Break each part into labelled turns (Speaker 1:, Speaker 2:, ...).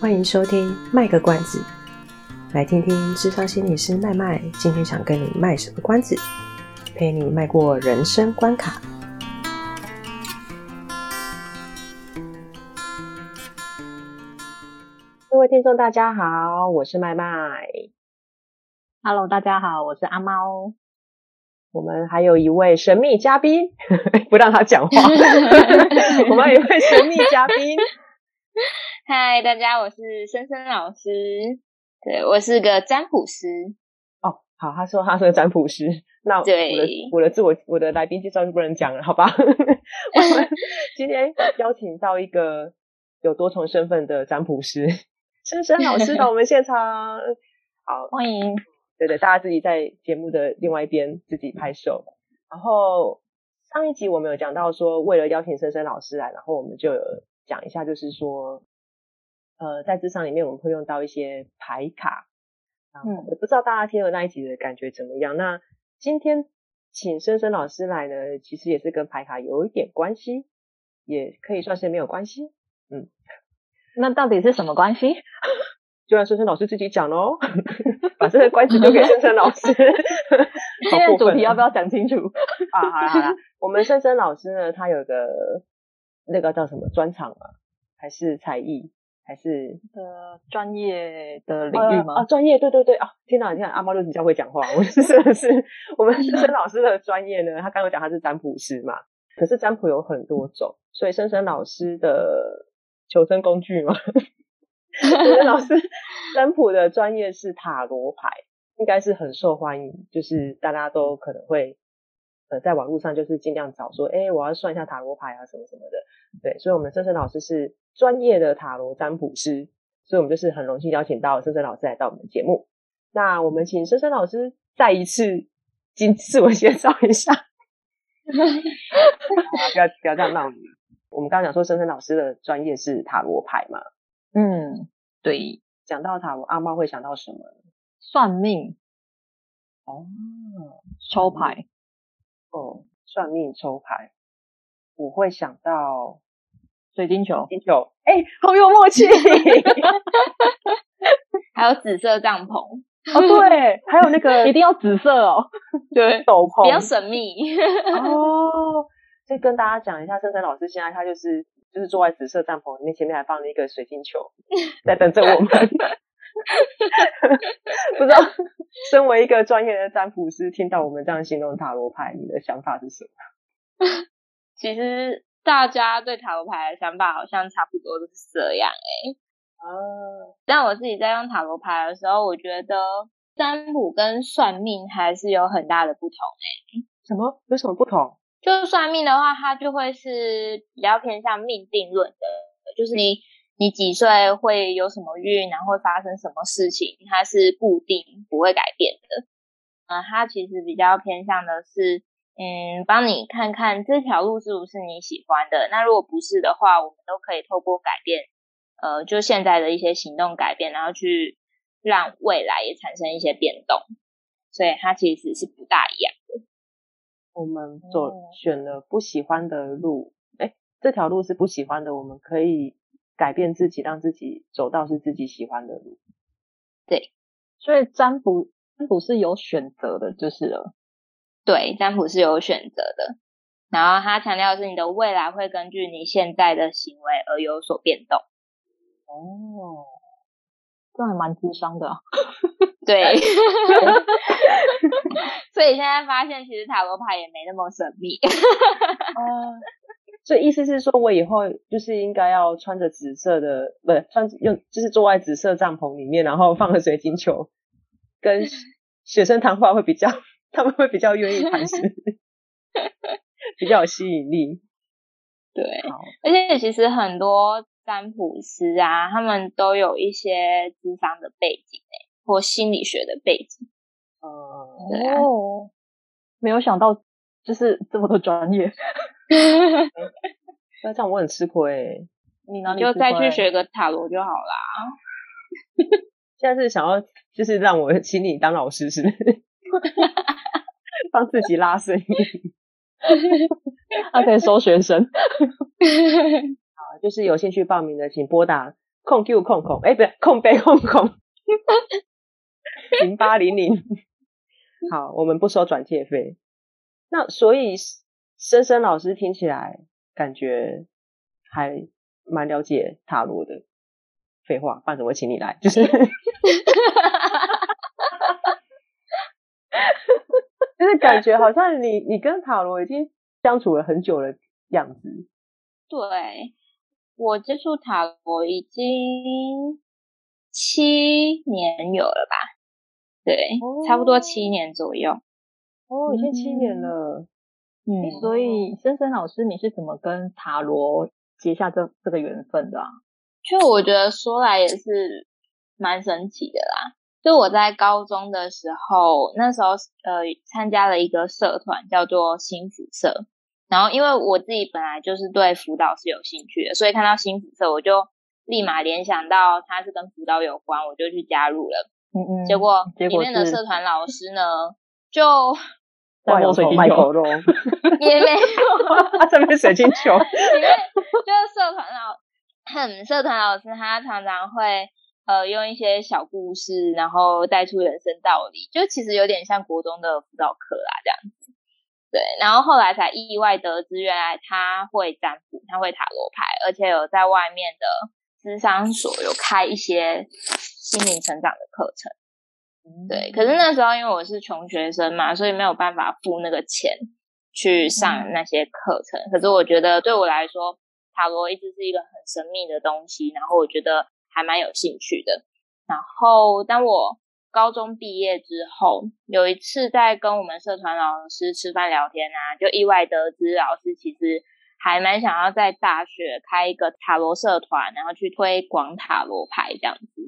Speaker 1: 欢迎收听卖个关子，来听听智商心理师麦麦今天想跟你卖什么关子，陪你迈过人生关卡。各位听众，大家好，我是麦麦。
Speaker 2: Hello，大家好，我是阿猫。
Speaker 1: 我们还有一位神秘嘉宾，不让他讲话。我们还有一位神秘嘉宾。
Speaker 3: 嗨，大家，我是森森老师。对，我是个占卜师。
Speaker 1: 哦，好，他说他是个占卜师。那我的对我的自我我的来宾介绍就不能讲了，好吧？我们 今天邀请到一个有多重身份的占卜师，森森老师到我们现场。好，
Speaker 2: 欢迎。
Speaker 1: 对对，大家自己在节目的另外一边自己拍手。然后上一集我们有讲到说，为了邀请森森老师来，然后我们就有讲一下，就是说，呃，在咨商里面我们会用到一些牌卡。嗯，我不知道大家听了那一集的感觉怎么样。那今天请深深老师来呢，其实也是跟牌卡有一点关系，也可以算是没有关系。嗯，
Speaker 2: 那到底是什么关系？
Speaker 1: 就让深深老师自己讲喽，把这个关系留给深深老师。
Speaker 2: 今天主题要不要讲清楚？
Speaker 1: 啊，好啦好啦，我们深深老师呢，他有个那个叫什么专场啊？还是才艺？还是
Speaker 2: 呃专业的领域吗？
Speaker 1: 啊，专业，对对对啊！天哪，你看阿猫就比较会讲话。我是真的是我们森森老师的专业呢，他刚刚讲他是占卜师嘛，可是占卜有很多种，所以申申老师的求生工具嘛。老师占卜的专业是塔罗牌，应该是很受欢迎，就是大家都可能会呃在网络上就是尽量找说，哎，我要算一下塔罗牌啊什么什么的。对，所以我们森森老师是专业的塔罗占卜师，所以我们就是很荣幸邀请到深深老师来到我们的节目。那我们请深深老师再一次经自我介绍一下。不要不要这样闹你。我们刚刚讲说深深老师的专业是塔罗牌嘛。
Speaker 2: 嗯，对，
Speaker 1: 讲到塔罗，阿猫会想到什么？
Speaker 2: 算命。
Speaker 1: 哦，
Speaker 2: 抽牌。
Speaker 1: 哦，算命抽牌，我会想到
Speaker 2: 水晶球。
Speaker 1: 水晶球，哎、欸，好有默契。
Speaker 3: 还有紫色帐篷。
Speaker 1: 哦，对，还有那个
Speaker 2: 一定要紫色哦。
Speaker 1: 对，斗篷。
Speaker 3: 比较神秘。
Speaker 1: 哦，再跟大家讲一下，森森老师现在他就是。就是坐在紫色帐篷里面，前面还放了一个水晶球，在等着我们。不知道，身为一个专业的占卜师，听到我们这样形容塔罗牌，你的想法是什么？
Speaker 3: 其实大家对塔罗牌的想法好像差不多都是这样哎、欸。哦。但我自己在用塔罗牌的时候，我觉得占卜跟算命还是有很大的不同哎、欸。
Speaker 1: 什么？有什么不同？
Speaker 3: 就是算命的话，它就会是比较偏向命定论的，就是你你几岁会有什么运，然后会发生什么事情，它是固定不会改变的。嗯，它其实比较偏向的是，嗯，帮你看看这条路是不是你喜欢的。那如果不是的话，我们都可以透过改变，呃，就现在的一些行动改变，然后去让未来也产生一些变动。所以它其实是不大一样的。
Speaker 1: 我们走选了不喜欢的路，哎、欸，这条路是不喜欢的，我们可以改变自己，让自己走到是自己喜欢的路。
Speaker 3: 对，
Speaker 2: 所以占卜占卜是有选择的，就是了。
Speaker 3: 对，占卜是有选择的，然后他强调的是你的未来会根据你现在的行为而有所变动。
Speaker 2: 哦。这还蛮智商的，啊，
Speaker 3: 对，所以现在发现其实塔罗牌也没那么神秘。
Speaker 1: 哦，所以意思是说我以后就是应该要穿着紫色的，不是穿用，就是坐在紫色帐篷里面，然后放个水晶球，跟学生谈话会比较，他们会比较愿意谈事，比较有吸引力。
Speaker 3: 对，而且其实很多。占卜师啊，他们都有一些智商的背景诶，或心理学的背景。
Speaker 2: 哦、嗯，对啊，没有想到就是这么多专业。
Speaker 1: 那这样我很吃亏。
Speaker 3: 你呢？就再去学个塔罗就好啦。
Speaker 1: 现在是想要就是让我请你当老师，是不是？帮自己拉生意。
Speaker 2: 他可以收学生。
Speaker 1: 就是有兴趣报名的，请拨打空 Q 空空，哎，不是空杯空空，零八零零。好，我们不收转介费。那所以，森森老师听起来感觉还蛮了解塔罗的。废话，不然怎么会请你来？就是，就是感觉好像你你跟塔罗已经相处了很久的样子。
Speaker 3: 对，我接触塔罗已经七年有了吧？对，哦、差不多七年左右。
Speaker 1: 哦，已经七年了。
Speaker 2: 嗯，嗯，所以森森老师，你是怎么跟塔罗结下这这个缘分的啊？
Speaker 3: 就我觉得说来也是蛮神奇的啦。就我在高中的时候，那时候呃参加了一个社团，叫做新辅社。然后，因为我自己本来就是对辅导是有兴趣的，所以看到新辅社，我就立马联想到它是跟辅导有关，我就去加入了。嗯嗯。结果里面的社团老师呢，就
Speaker 1: 外有水晶球，
Speaker 3: 也没有，
Speaker 1: 他上面水晶球。
Speaker 3: 里面就是社团老，哼，社团老师他常常会呃用一些小故事，然后带出人生道理，就其实有点像国中的辅导课啦，这样子。对，然后后来才意外得知，原来他会占卜，他会塔罗牌，而且有在外面的咨商所有开一些心灵成长的课程。对，可是那时候因为我是穷学生嘛，所以没有办法付那个钱去上那些课程。嗯、可是我觉得对我来说，塔罗一直是一个很神秘的东西，然后我觉得还蛮有兴趣的。然后当我高中毕业之后，有一次在跟我们社团老师吃饭聊天啊，就意外得知老师其实还蛮想要在大学开一个塔罗社团，然后去推广塔罗牌这样子。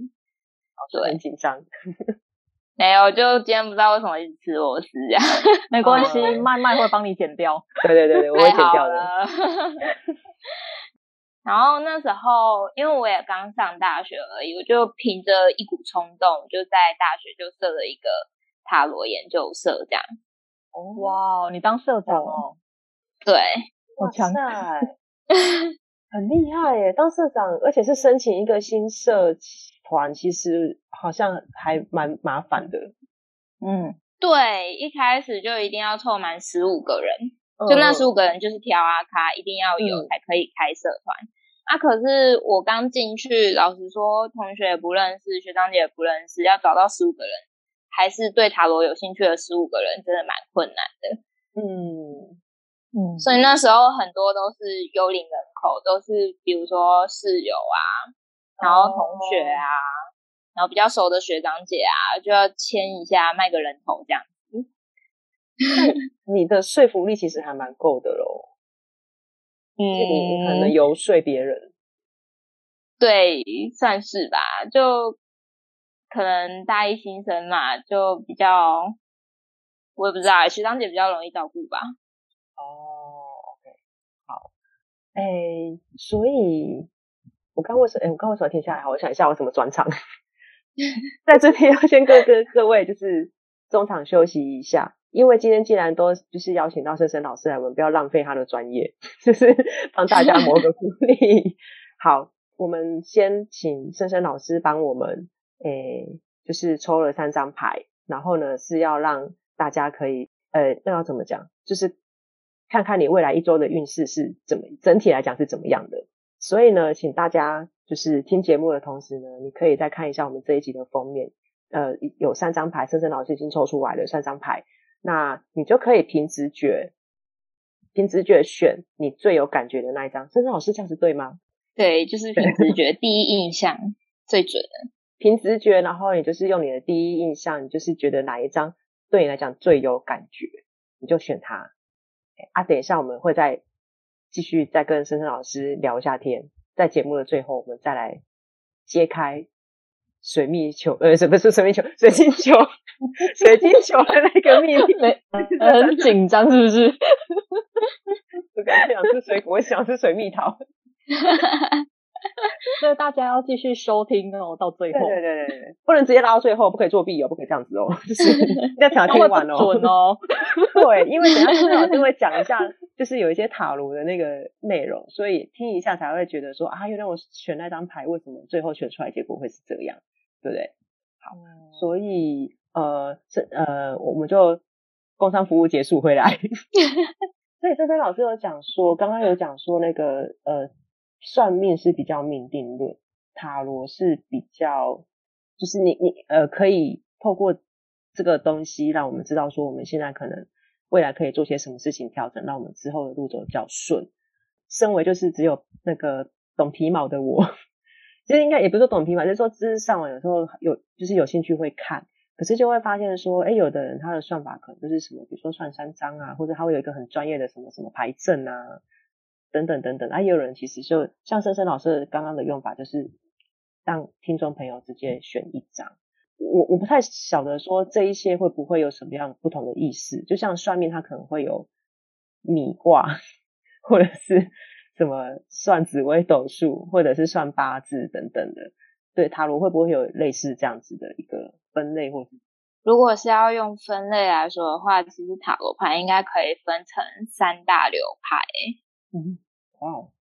Speaker 1: 对，很紧张。
Speaker 3: 没有，就今天不知道为什么一直吃螺丝这样。
Speaker 2: 没关系，麦麦会帮你剪掉。
Speaker 1: 对对对对，我会剪掉的。
Speaker 3: 然后那时候，因为我也刚上大学而已，我就凭着一股冲动，就在大学就设了一个塔罗研究社，这样。
Speaker 2: 哦，哇，你当社长哦？
Speaker 3: 对，
Speaker 1: 好强大，很厉害耶！当社长，而且是申请一个新社团，其实好像还蛮麻烦的。
Speaker 3: 嗯，对，一开始就一定要凑满十五个人。就那十五个人就是挑啊卡，一定要有才可以开社团。嗯、啊，可是我刚进去，老实说，同学也不认识，学长姐也不认识，要找到十五个人，还是对塔罗有兴趣的十五个人，真的蛮困难的。嗯嗯，所以那时候很多都是幽灵人口，都是比如说室友啊，然后同学啊，哦、然后比较熟的学长姐啊，就要签一下，卖个人头这样。
Speaker 1: 你的说服力其实还蛮够的喽，嗯，你可能游说别人，
Speaker 3: 对，算是吧。就可能大一新生嘛，就比较，我也不知道，学长姐比较容易照顾吧。
Speaker 1: 哦，OK，好，哎，所以我刚为什么？哎，我刚为什么停下来？好，我想一下，我怎么转场？在这边要先跟跟 各位就是中场休息一下。因为今天既然都就是邀请到深深老师来，我们不要浪费他的专业，就是帮大家谋个福利。好，我们先请深深老师帮我们，诶，就是抽了三张牌，然后呢是要让大家可以，呃，那要怎么讲？就是看看你未来一周的运势是怎么，整体来讲是怎么样的。所以呢，请大家就是听节目的同时呢，你可以再看一下我们这一集的封面，呃，有三张牌，森森老师已经抽出来了三张牌。那你就可以凭直觉，凭直觉选你最有感觉的那一张。森森老师这样子对吗？
Speaker 3: 对，就是凭直觉，第一印象最准的。
Speaker 1: 凭直觉，然后你就是用你的第一印象，你就是觉得哪一张对你来讲最有感觉，你就选它。啊，等一下我们会再继续再跟森森老师聊一下天，在节目的最后，我们再来揭开。水蜜球，呃，什么是水蜜球？水晶球，水晶球的那个秘密，
Speaker 2: 很紧张是不是？
Speaker 1: 我刚才想吃水果，我想吃水蜜桃。
Speaker 2: 所以大家要继续收听哦，到最后。
Speaker 1: 对对对对，不能直接拉到最后，不可以作弊哦，不可以这样子哦，就是要想听完哦。
Speaker 2: 准哦。
Speaker 1: 对，因为等下老师会讲一下，就是有一些塔罗的那个内容，所以听一下才会觉得说啊，原来我选那张牌，为什么最后选出来结果会是这样，对不对？好，嗯、所以呃，这呃，我们就工商服务结束回来。所以，这边老师有讲说，刚刚有讲说那个呃，算命是比较命定论，塔罗是比较，就是你你呃，可以透过这个东西，让我们知道说，我们现在可能未来可以做些什么事情调整，让我们之后的路走比较顺。身为就是只有那个懂皮毛的我，其实应该也不是说懂皮毛，就是说知识上网有时候有就是有兴趣会看。可是就会发现说，哎，有的人他的算法可能就是什么，比如说算三张啊，或者他会有一个很专业的什么什么牌阵啊，等等等等。啊，也有人其实就像森森老师刚刚的用法，就是让听众朋友直接选一张。我我不太晓得说这一些会不会有什么样不同的意思。就像算命，它可能会有米卦，或者是什么算紫微斗数，或者是算八字等等的。对，塔罗会不会有类似这样子的一个分类，或是？
Speaker 3: 如果是要用分类来说的话，其实塔罗牌应该可以分成三大流派。
Speaker 1: 嗯，哇哦，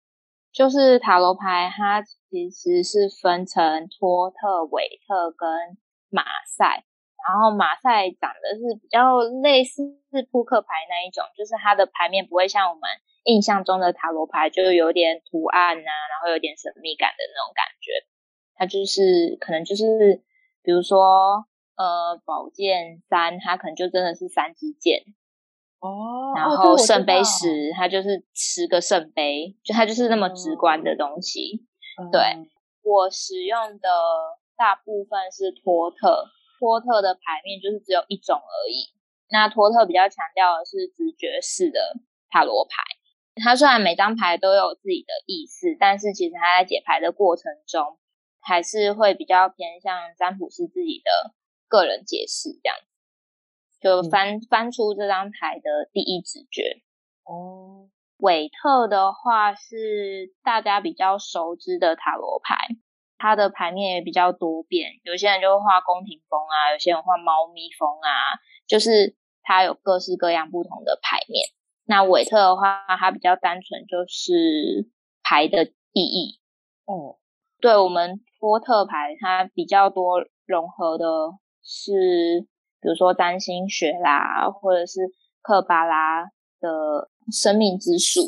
Speaker 3: 就是塔罗牌，它其实是分成托特、韦特跟马赛。然后马赛长的是比较类似是扑克牌那一种，就是它的牌面不会像我们印象中的塔罗牌，就有点图案啊，然后有点神秘感的那种感觉。它就是可能就是，比如说，呃，宝剑三，它可能就真的是三支剑
Speaker 1: 哦。
Speaker 3: 然后圣杯十，它就是十个圣杯，就它就是那么直观的东西。嗯、对，我使用的大部分是托特，托特的牌面就是只有一种而已。那托特比较强调的是直觉式的塔罗牌，它虽然每张牌都有自己的意思，但是其实它在解牌的过程中。还是会比较偏向占卜师自己的个人解释这样子，就翻、嗯、翻出这张牌的第一直觉。
Speaker 1: 哦，
Speaker 3: 韦特的话是大家比较熟知的塔罗牌，它的牌面也比较多变，有些人就会画宫廷风啊，有些人画猫咪风啊，就是它有各式各样不同的牌面。那韦特的话，它比较单纯，就是牌的意义。
Speaker 1: 哦。
Speaker 3: 对，我们波特牌，它比较多融合的是，比如说占星学啦，或者是克巴拉的生命之树。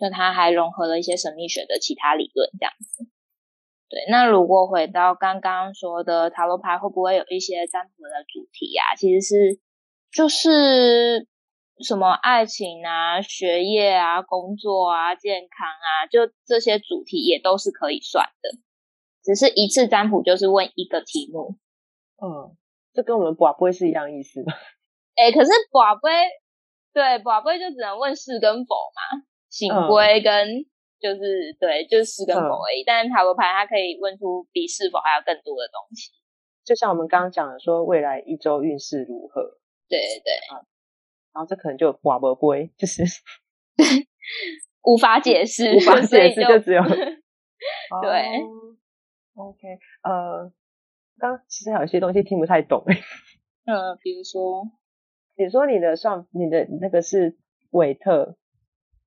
Speaker 1: 哦，
Speaker 3: 就它还融合了一些神秘学的其他理论，这样子。对，那如果回到刚刚说的塔罗牌，会不会有一些占卜的主题呀？其实是，就是。什么爱情啊、学业啊、工作啊、健康啊，就这些主题也都是可以算的。只是一次占卜就是问一个题目。
Speaker 1: 嗯，这跟我们博杯是一样意思吗？
Speaker 3: 哎，可是博杯，对，博杯就只能问是跟否嘛，圣杯跟就是、嗯、对，就是是跟否而已。嗯、但是塔罗牌它可以问出比是否还有更多的东西。
Speaker 1: 就像我们刚刚讲的，说未来一周运势如何？
Speaker 3: 对对。
Speaker 1: 啊然后这可能就寡不归，就是
Speaker 3: 无法解释，
Speaker 1: 无法解释就只有
Speaker 3: 对。
Speaker 1: OK，呃，刚刚其实还有一些东西听不太懂诶。
Speaker 3: 呃，比如说，
Speaker 1: 比如说你的上，你的那个是韦特、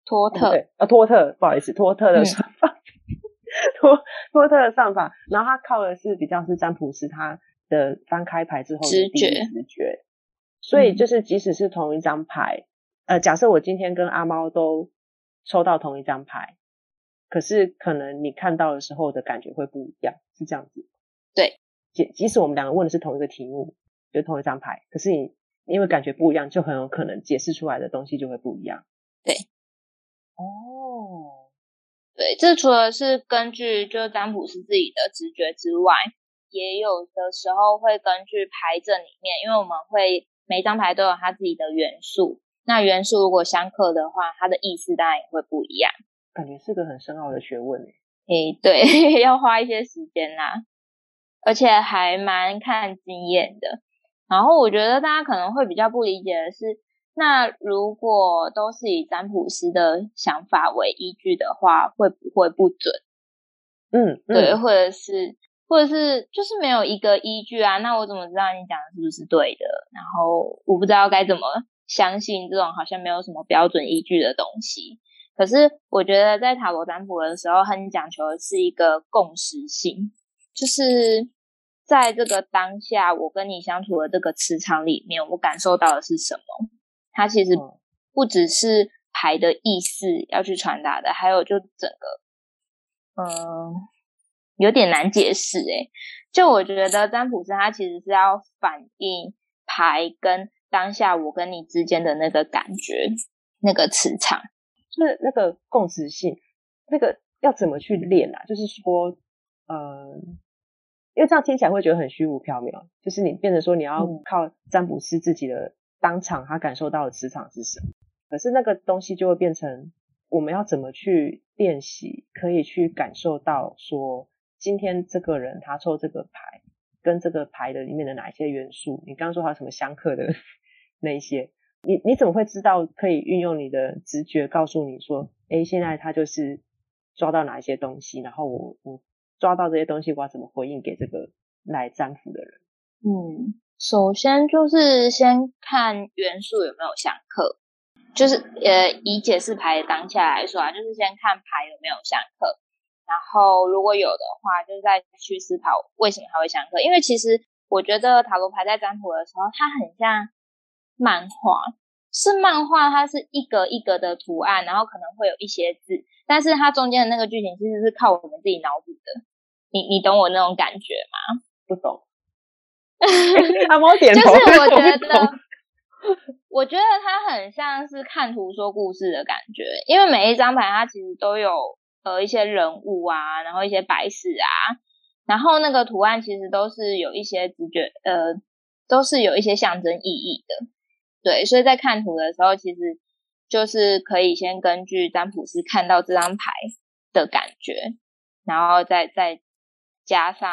Speaker 3: 托特，
Speaker 1: 对，啊，托特，不好意思，托特的算法，托托特的算法，然后他靠的是比较是占卜师他的翻开牌之后直觉。直觉所以就是，即使是同一张牌，呃，假设我今天跟阿猫都抽到同一张牌，可是可能你看到的时候的感觉会不一样，是这样子。
Speaker 3: 对，
Speaker 1: 即即使我们两个问的是同一个题目，就同一张牌，可是你因为感觉不一样，就很有可能解释出来的东西就会不一样。
Speaker 3: 对。
Speaker 1: 哦。
Speaker 3: 对，这除了是根据就占卜师自己的直觉之外，也有的时候会根据牌阵里面，因为我们会。每张牌都有它自己的元素，那元素如果相克的话，它的意思当然也会不一样。
Speaker 1: 感觉是个很深奥的学问诶。
Speaker 3: 诶，对，要花一些时间啦，而且还蛮看经验的。然后我觉得大家可能会比较不理解的是，那如果都是以占卜师的想法为依据的话，会不会不准？
Speaker 1: 嗯，嗯
Speaker 3: 对，或者是，或者是就是没有一个依据啊？那我怎么知道你讲的是不是对的？然后我不知道该怎么相信这种好像没有什么标准依据的东西。可是我觉得在塔罗占卜的时候，很讲求的是一个共识性，就是在这个当下，我跟你相处的这个磁场里面，我感受到的是什么？它其实不只是牌的意思要去传达的，还有就整个，嗯，有点难解释诶。就我觉得占卜师他其实是要反映牌跟当下我跟你之间的那个感觉，那个磁场，
Speaker 1: 就是那个共识性，那个要怎么去练啊？就是说，呃，因为这样听起来会觉得很虚无缥缈，就是你变成说你要靠占卜师自己的。当场他感受到的磁场是什么？可是那个东西就会变成我们要怎么去练习，可以去感受到说，今天这个人他抽这个牌，跟这个牌的里面的哪一些元素？你刚刚说还有什么相克的 那一些？你你怎么会知道可以运用你的直觉告诉你说，诶，现在他就是抓到哪一些东西，然后我我抓到这些东西，我要怎么回应给这个来占卜的人？
Speaker 3: 嗯。首先就是先看元素有没有相克，就是呃以解释牌的当下来说啊，就是先看牌有没有相克，然后如果有的话，就再去思考为什么它会相克。因为其实我觉得塔罗牌在占卜的时候，它很像漫画，是漫画，它是一格一格的图案，然后可能会有一些字，但是它中间的那个剧情其实是靠我们自己脑补的。你你懂我那种感觉吗？
Speaker 1: 不懂。阿猫点头，
Speaker 3: 就是我觉得，我觉得它很像是看图说故事的感觉，因为每一张牌它其实都有呃一些人物啊，然后一些白事啊，然后那个图案其实都是有一些直觉，呃，都是有一些象征意义的，对，所以在看图的时候，其实就是可以先根据占卜师看到这张牌的感觉，然后再再加上。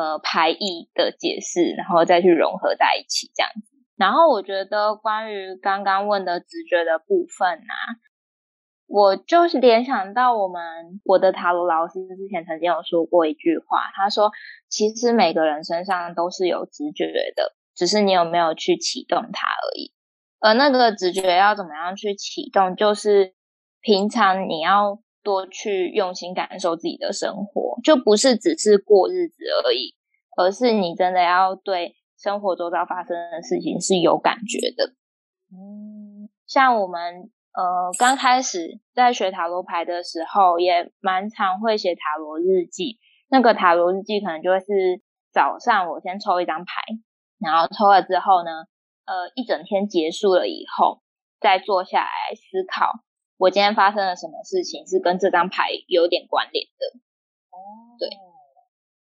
Speaker 3: 呃，排异的解释，然后再去融合在一起这样子。然后我觉得关于刚刚问的直觉的部分啊，我就是联想到我们我的塔罗老师之前曾经有说过一句话，他说，其实每个人身上都是有直觉的，只是你有没有去启动它而已。而那个直觉要怎么样去启动，就是平常你要。多去用心感受自己的生活，就不是只是过日子而已，而是你真的要对生活周遭发生的事情是有感觉的。嗯，像我们呃刚开始在学塔罗牌的时候，也蛮常会写塔罗日记。那个塔罗日记可能就会是早上我先抽一张牌，然后抽了之后呢，呃一整天结束了以后，再坐下来思考。我今天发生了什么事情是跟这张牌有点关联的？哦，对，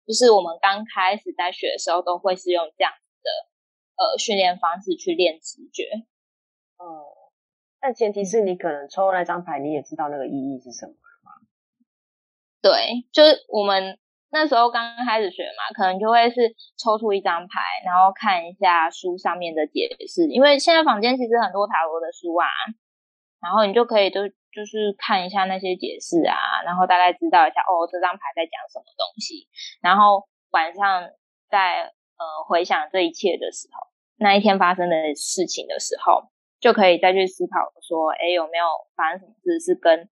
Speaker 3: 就是我们刚开始在学的时候，都会是用这样的呃训练方式去练直觉。
Speaker 1: 哦，但前提是你可能抽那张牌，你也知道那个意义是什么了吗？
Speaker 3: 对，就是我们那时候刚刚开始学嘛，可能就会是抽出一张牌，然后看一下书上面的解释，因为现在坊间其实很多塔罗的书啊。然后你就可以就就是看一下那些解释啊，然后大概知道一下哦，这张牌在讲什么东西。然后晚上在呃回想这一切的时候，那一天发生的事情的时候，就可以再去思考说，哎，有没有发生什么事是跟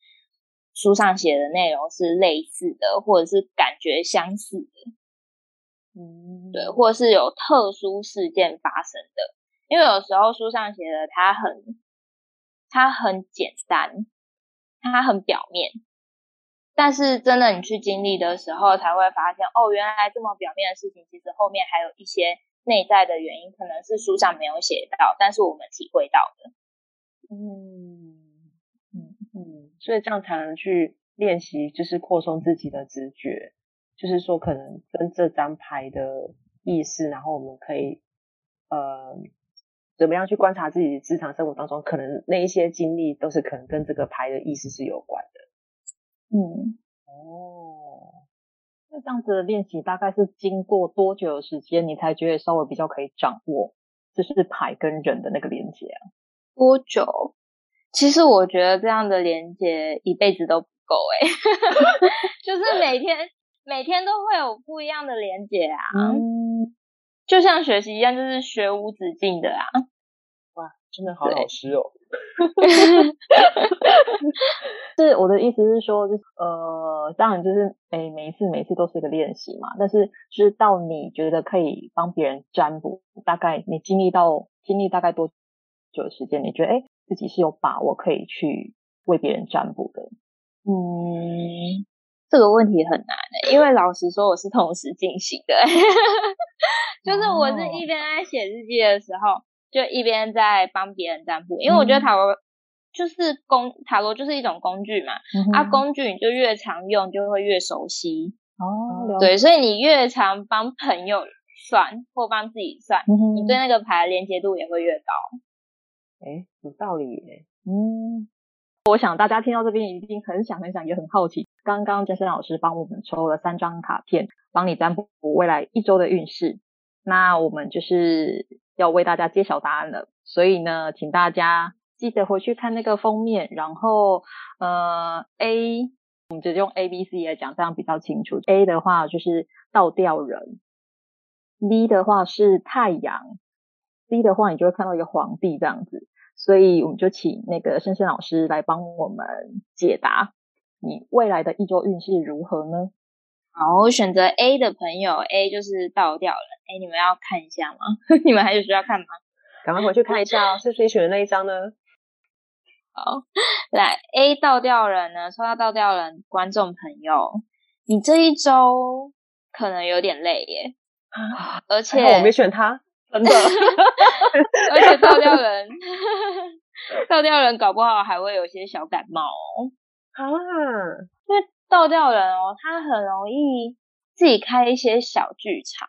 Speaker 3: 书上写的内容是类似的，或者是感觉相似的？嗯，对，或者是有特殊事件发生的，因为有时候书上写的它很。它很简单，它很表面，但是真的你去经历的时候，才会发现哦，原来这么表面的事情，其实后面还有一些内在的原因，可能是书上没有写到，但是我们体会到的。
Speaker 1: 嗯嗯嗯，所以这样才能去练习，就是扩充自己的直觉，就是说可能跟这张牌的意思，然后我们可以呃。怎么样去观察自己的日常生活当中，可能那一些经历都是可能跟这个牌的意思是有关的。
Speaker 2: 嗯，哦，那这样子的练习大概是经过多久的时间，你才觉得稍微比较可以掌握，就是牌跟人的那个连接啊？
Speaker 3: 多久？其实我觉得这样的连接一辈子都不够哎、欸，就是每天每天都会有不一样的连接啊，嗯，就像学习一样，就是学无止境的啊。
Speaker 1: 哇，真的好老师哦。
Speaker 2: 是我的意思是说，就是呃，当然就是每，每一次每一次都是一个练习嘛，但是就是到你觉得可以帮别人占卜，大概你经历到经历大概多久的时间？你觉得诶自己是有把握可以去为别人占卜的。
Speaker 3: 嗯，这个问题很难的，因为老实说，我是同时进行的，就是我是一边在写日记的时候，就一边在帮别人占卜。因为我觉得塔罗就是工，塔罗就是一种工具嘛，嗯、啊，工具你就越常用，就会越熟悉。哦，对，所以你越常帮朋友算或帮自己算，嗯，你对那个牌的连接度也会越高。
Speaker 1: 哎，有道理耶。
Speaker 2: 嗯，我想大家听到这边一定很想很想，也很好奇。刚刚真森老师帮我们抽了三张卡片，帮你占卜未来一周的运势。那我们就是要为大家揭晓答案了。所以呢，请大家记得回去看那个封面。然后，呃，A，我们直接用 A、B、C 来讲，这样比较清楚。A 的话就是倒吊人，B 的话是太阳，C 的话你就会看到一个皇帝这样子。所以我们就请那个深深老师来帮我们解答，你未来的一周运势如何呢？
Speaker 3: 好，我选择 A 的朋友，A 就是倒掉了。哎，你们要看一下吗？你们还有需要看吗？
Speaker 1: 赶快回去看一下哦，是谁选的那一张呢？
Speaker 3: 好，来 A 倒吊人呢，抽到倒吊人，观众朋友，你这一周可能有点累耶，啊、而且
Speaker 1: 我没选他。真的，
Speaker 3: 而且倒吊人，倒吊人搞不好还会有些小感冒哦。
Speaker 1: 啊，
Speaker 3: 因为倒吊人哦，他很容易自己开一些小剧场，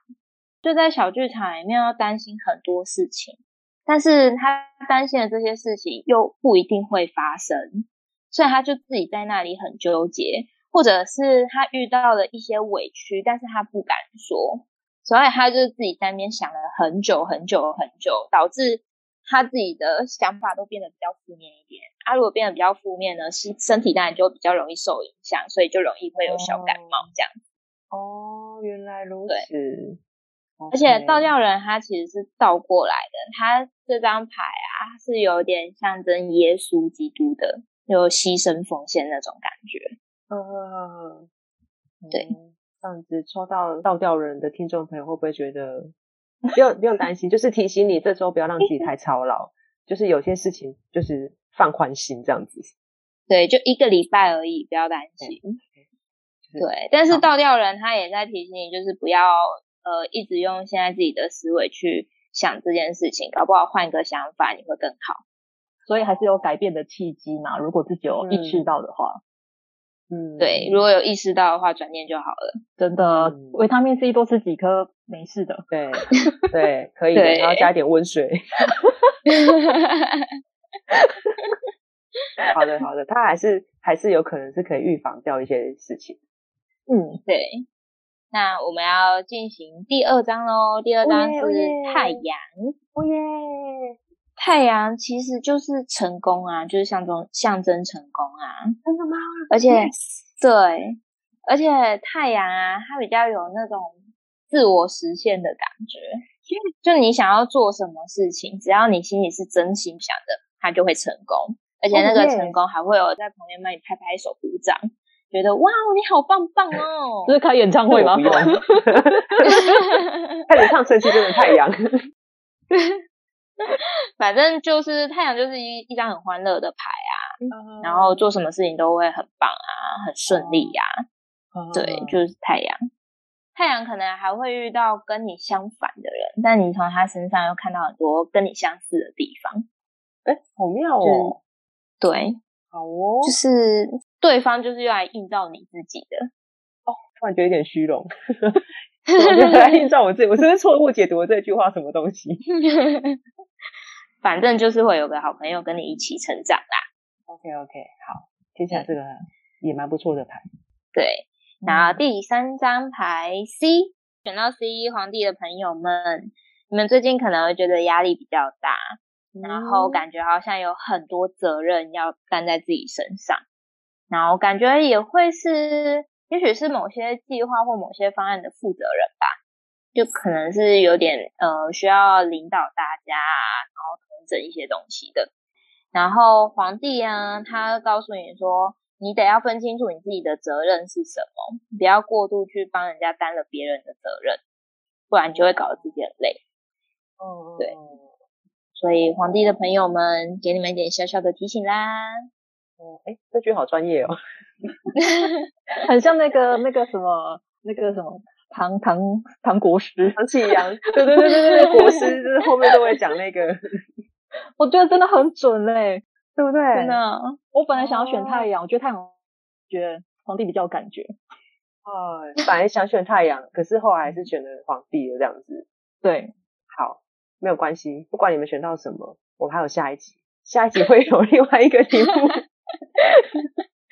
Speaker 3: 就在小剧场里面要担心很多事情，但是他担心的这些事情又不一定会发生，所以他就自己在那里很纠结，或者是他遇到了一些委屈，但是他不敢说。所以他就自己在那边想了很久很久很久，导致他自己的想法都变得比较负面一点。啊，如果变得比较负面呢，身身体当然就比较容易受影响，所以就容易会有小感冒这样子。
Speaker 1: 哦，原来如此。
Speaker 3: 对。而且倒吊人他其实是倒过来的，他这张牌啊是有点象征耶稣基督的，有牺牲奉献那种感觉。
Speaker 1: 嗯，
Speaker 3: 对。
Speaker 1: 这样子抽到倒吊人的听众朋友会不会觉得不用不用担心？就是提醒你这周不要让自己太操劳，就是有些事情就是放宽心这样子。
Speaker 3: 对，就一个礼拜而已，不要担心。对，对，但是倒吊人他也在提醒你，就是不要呃一直用现在自己的思维去想这件事情，搞不好换一个想法你会更好。
Speaker 2: 所以还是有改变的契机嘛，如果自己有意识到的话。嗯
Speaker 3: 嗯，对，如果有意识到的话，转念就好了。
Speaker 2: 真的，维他命 C 多吃几颗没事的。
Speaker 1: 对，对，可以的，然后加一点温水。好的，好的，它还是还是有可能是可以预防掉一些事情。
Speaker 3: 嗯，对。那我们要进行第二章喽，第二章是太阳。
Speaker 1: 哦耶！
Speaker 3: 太阳其实就是成功啊，就是象征象征成功啊。
Speaker 1: 真的吗？
Speaker 3: 而且.对，而且太阳啊，它比较有那种自我实现的感觉。就你想要做什么事情，只要你心里是真心想的，它就会成功。而且那个成功还会有在旁边帮你拍拍手、鼓掌，觉得哇，你好棒棒哦！
Speaker 2: 这是开演唱会吗？
Speaker 1: 开始唱《神奇中的太阳》。
Speaker 3: 反正就是太阳，就是一一张很欢乐的牌啊，嗯，然后做什么事情都会很棒啊，很顺利呀，啊嗯。对，就是太阳。太阳可能还会遇到跟你相反的人，但你从他身上又看到很多跟你相似的地方。
Speaker 1: 哎，好妙哦！
Speaker 3: 对，
Speaker 1: 好哦，
Speaker 3: 就是对方就是用来映照你自己的。
Speaker 1: 哦，突然觉得有点虚荣。我就来映照我自己，我是不是错误解读了这句话？什么东西？
Speaker 3: 反正就是会有个好朋友跟你一起成长啦。
Speaker 1: OK OK，好，接下来这个也蛮不错的牌。
Speaker 3: 对，然后第三张牌 C，选到 C 皇帝的朋友们，你们最近可能会觉得压力比较大，然后感觉好像有很多责任要担在自己身上，然后感觉也会是，也许是某些计划或某些方案的负责人吧，就可能是有点呃需要领导大家，然后统整一些东西的。然后皇帝啊，他告诉你说，你得要分清楚你自己的责任是什么，不要过度去帮人家担了别人的责任，不然你就会搞得自己很累。
Speaker 1: 嗯，
Speaker 3: 对。所以，皇帝的朋友们，给你们一点小小的提醒啦。
Speaker 1: 嗯，哎，这句好专业哦，
Speaker 2: 很像那个那个什么那个什么唐唐唐国师
Speaker 1: 唐启阳，对对对对对，国师就是后面都会讲那个，
Speaker 2: 我觉得真的很准嘞，对不对？
Speaker 3: 真的，
Speaker 2: 我本来想要选太阳，哦、我觉得太阳，觉得皇帝比较有感觉。
Speaker 1: 哦，本来想选太阳，可是后来还是选了皇帝的这样子。
Speaker 2: 对，
Speaker 1: 好。没有关系，不管你们选到什么，我们还有下一集，下一集会有另外一个题目。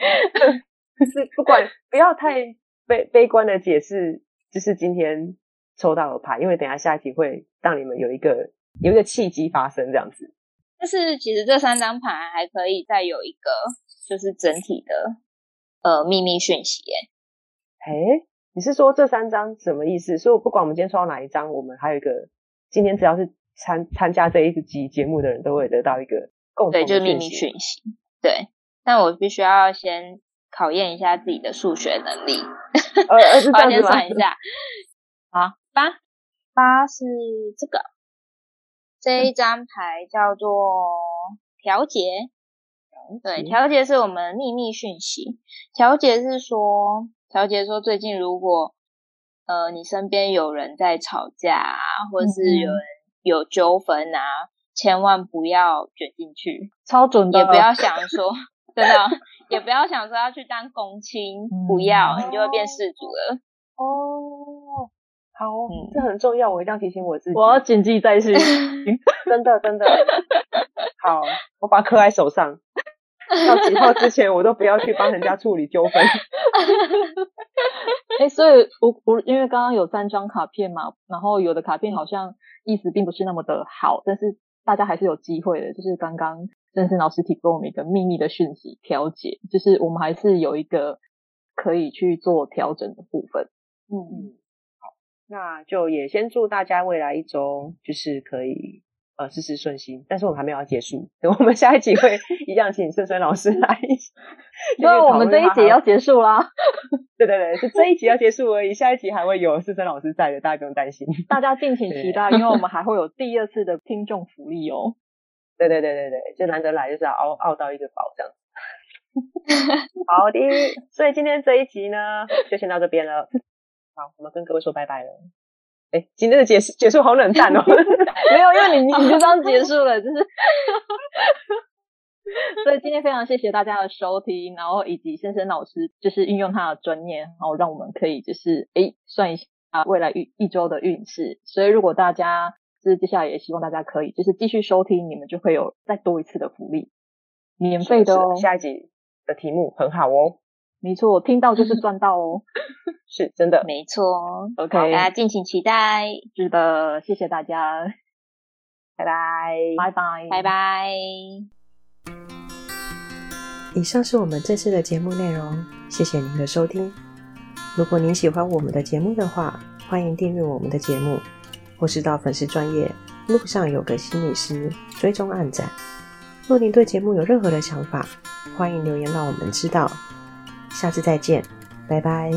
Speaker 1: 是不管不要太悲悲观的解释，就是今天抽到的牌，因为等一下下一题会让你们有一个有一个契机发生这样子。
Speaker 3: 但是其实这三张牌还可以再有一个，就是整体的呃秘密讯息耶。
Speaker 1: 诶，你是说这三张什么意思？所以不管我们今天抽到哪一张，我们还有一个今天只要是。参参加这一集节目的人都会得到一个共同的
Speaker 3: 对，就是秘密讯息。对，但我必须要先考验一下自己的数学能力。我 先算一下。好，八八是这个，这一张牌叫做
Speaker 1: 调节。
Speaker 3: 对，调节是我们秘密讯息。调节是说，调节说最近如果呃你身边有人在吵架，或者是有人。有纠纷啊，千万不要卷进去，
Speaker 2: 超准的。
Speaker 3: 也不要想说，真的，也不要想说要去当公亲，嗯、不要，你就会变世主了。
Speaker 1: 哦，好，嗯、这很重要，我一定要提醒我自己，
Speaker 2: 我要谨记在心。
Speaker 1: 真的，真的。好，我把它刻在手上，到几号之前，我都不要去帮人家处理纠纷。
Speaker 2: 哎、欸，所以我我因为刚刚有三张卡片嘛，然后有的卡片好像。意思并不是那么的好，但是大家还是有机会的。就是刚刚郑森老师提供我们一个秘密的讯息，调节，就是我们还是有一个可以去做调整的部分。
Speaker 1: 嗯嗯，好，那就也先祝大家未来一周就是可以。呃，事事顺心，但是我们还没有要结束，等我们下一集会 一样请森森老师来。
Speaker 2: 因为我们这一集要结束啦。
Speaker 1: 对对对，是这一集要结束而已，下一集还会有森森老师在的，大家不用担心。
Speaker 2: 大家敬请期待，因为我们还会有第二次的听众福利哦。
Speaker 1: 对对对对对，就难得来就是要熬熬到一个宝这样。好的，所以今天这一集呢，就先到这边了。好，我们跟各位说拜拜了。哎，今天的结束结束好冷淡哦。
Speaker 2: 没有，因为你你就这样结束了，就是。所以今天非常谢谢大家的收听，然后以及深深老师就是运用他的专业，然后让我们可以就是哎算一下未来一一周的运势。所以如果大家就是接下来也希望大家可以就是继续收听，你们就会有再多一次的福利，免费的哦。
Speaker 1: 下一集的题目很好哦。
Speaker 2: 没错，听到就是 赚到哦，
Speaker 1: 是真的，
Speaker 3: 没错。
Speaker 2: OK，
Speaker 3: 大家敬请期待。
Speaker 2: 是的，谢谢大家，
Speaker 1: 拜拜，
Speaker 2: 拜拜，
Speaker 3: 拜拜。
Speaker 1: 以上是我们这次的节目内容，谢谢您的收听。如果您喜欢我们的节目的话，欢迎订阅我们的节目，或是到粉丝专业路上有个心理师追踪暗赞。若您对节目有任何的想法，欢迎留言让我们知道。下次再见，拜拜。